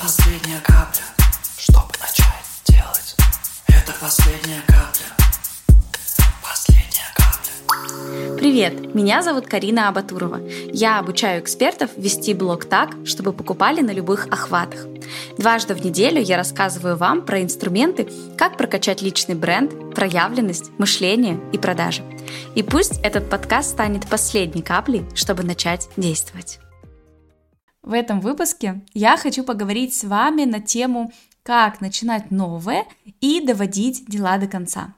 последняя капля, чтобы начать делать. Это последняя капля. Последняя капля. Привет, меня зовут Карина Абатурова. Я обучаю экспертов вести блог так, чтобы покупали на любых охватах. Дважды в неделю я рассказываю вам про инструменты, как прокачать личный бренд, проявленность, мышление и продажи. И пусть этот подкаст станет последней каплей, чтобы начать действовать. В этом выпуске я хочу поговорить с вами на тему «Как начинать новое и доводить дела до конца».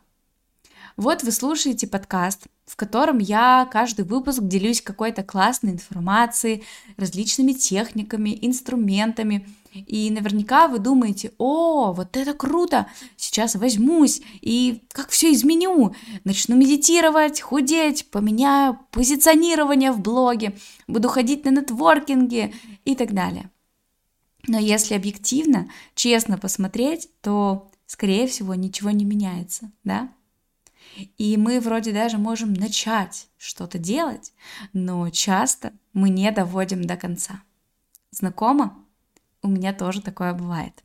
Вот вы слушаете подкаст, в котором я каждый выпуск делюсь какой-то классной информацией, различными техниками, инструментами – и наверняка вы думаете, о, вот это круто, сейчас возьмусь и как все изменю, начну медитировать, худеть, поменяю позиционирование в блоге, буду ходить на нетворкинге и так далее. Но если объективно, честно посмотреть, то, скорее всего, ничего не меняется, да? И мы вроде даже можем начать что-то делать, но часто мы не доводим до конца. Знакомо? у меня тоже такое бывает.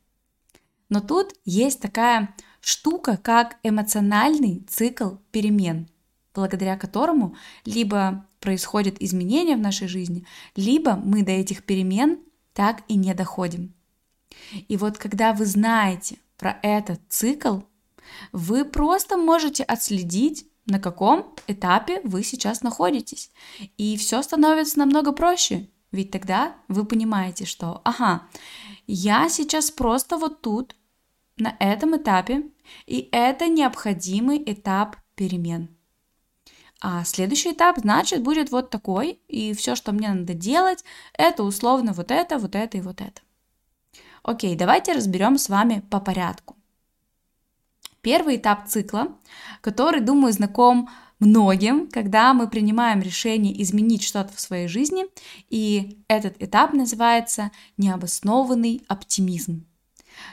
Но тут есть такая штука, как эмоциональный цикл перемен, благодаря которому либо происходят изменения в нашей жизни, либо мы до этих перемен так и не доходим. И вот когда вы знаете про этот цикл, вы просто можете отследить, на каком этапе вы сейчас находитесь. И все становится намного проще. Ведь тогда вы понимаете, что, ага, я сейчас просто вот тут, на этом этапе, и это необходимый этап перемен. А следующий этап, значит, будет вот такой, и все, что мне надо делать, это условно вот это, вот это и вот это. Окей, давайте разберем с вами по порядку. Первый этап цикла, который, думаю, знаком многим, когда мы принимаем решение изменить что-то в своей жизни, и этот этап называется необоснованный оптимизм.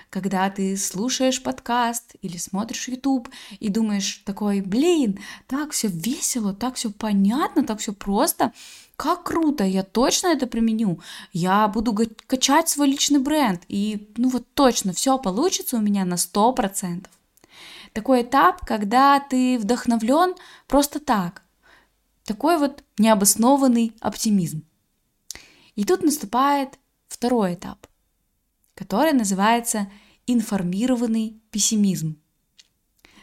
Когда ты слушаешь подкаст или смотришь YouTube и думаешь такой, блин, так все весело, так все понятно, так все просто, как круто, я точно это применю, я буду качать свой личный бренд, и ну вот точно все получится у меня на 100% такой этап, когда ты вдохновлен просто так. Такой вот необоснованный оптимизм. И тут наступает второй этап, который называется информированный пессимизм.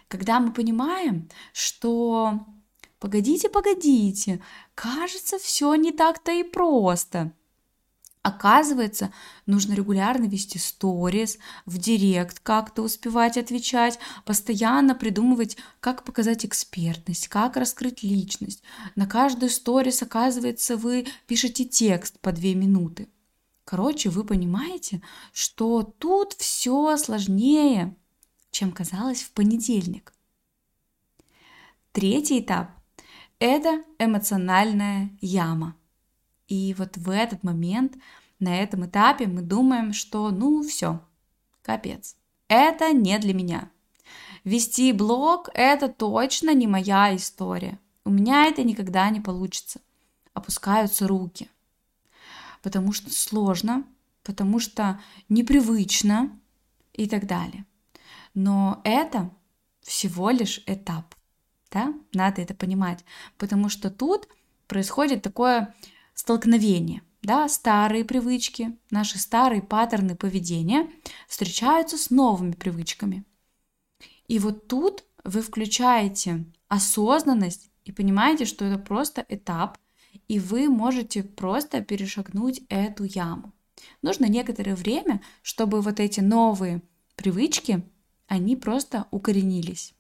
Когда мы понимаем, что погодите, погодите, кажется, все не так-то и просто – Оказывается, нужно регулярно вести сторис, в директ как-то успевать отвечать, постоянно придумывать, как показать экспертность, как раскрыть личность. На каждую сторис, оказывается, вы пишете текст по две минуты. Короче, вы понимаете, что тут все сложнее, чем казалось в понедельник. Третий этап – это эмоциональная яма – и вот в этот момент, на этом этапе мы думаем, что ну все, капец, это не для меня. Вести блог – это точно не моя история. У меня это никогда не получится. Опускаются руки. Потому что сложно, потому что непривычно и так далее. Но это всего лишь этап. Да? Надо это понимать. Потому что тут происходит такое столкновение. Да, старые привычки, наши старые паттерны поведения встречаются с новыми привычками. И вот тут вы включаете осознанность и понимаете, что это просто этап, и вы можете просто перешагнуть эту яму. Нужно некоторое время, чтобы вот эти новые привычки, они просто укоренились.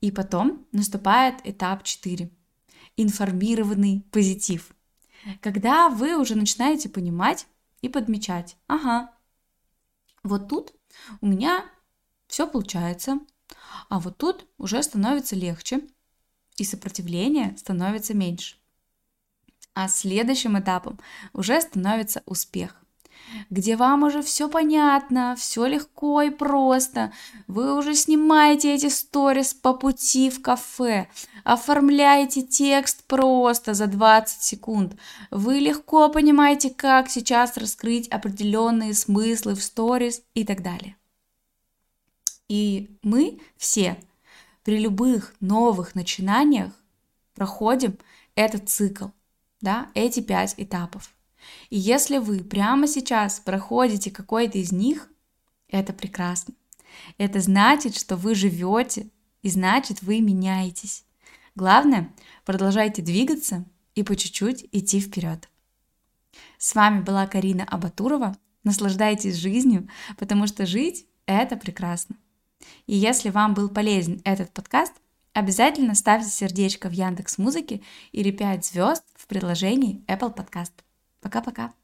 И потом наступает этап 4 информированный позитив. Когда вы уже начинаете понимать и подмечать, ага, вот тут у меня все получается, а вот тут уже становится легче, и сопротивление становится меньше. А следующим этапом уже становится успех. Где вам уже все понятно, все легко и просто. Вы уже снимаете эти сторис по пути в кафе, оформляете текст просто за 20 секунд. Вы легко понимаете, как сейчас раскрыть определенные смыслы в сторис и так далее. И мы все при любых новых начинаниях проходим этот цикл, да, эти пять этапов. И если вы прямо сейчас проходите какой-то из них, это прекрасно. Это значит, что вы живете, и значит, вы меняетесь. Главное, продолжайте двигаться и по чуть-чуть идти вперед. С вами была Карина Абатурова. Наслаждайтесь жизнью, потому что жить – это прекрасно. И если вам был полезен этот подкаст, обязательно ставьте сердечко в Яндекс Музыке или 5 звезд в приложении Apple Podcast. Пока-пока.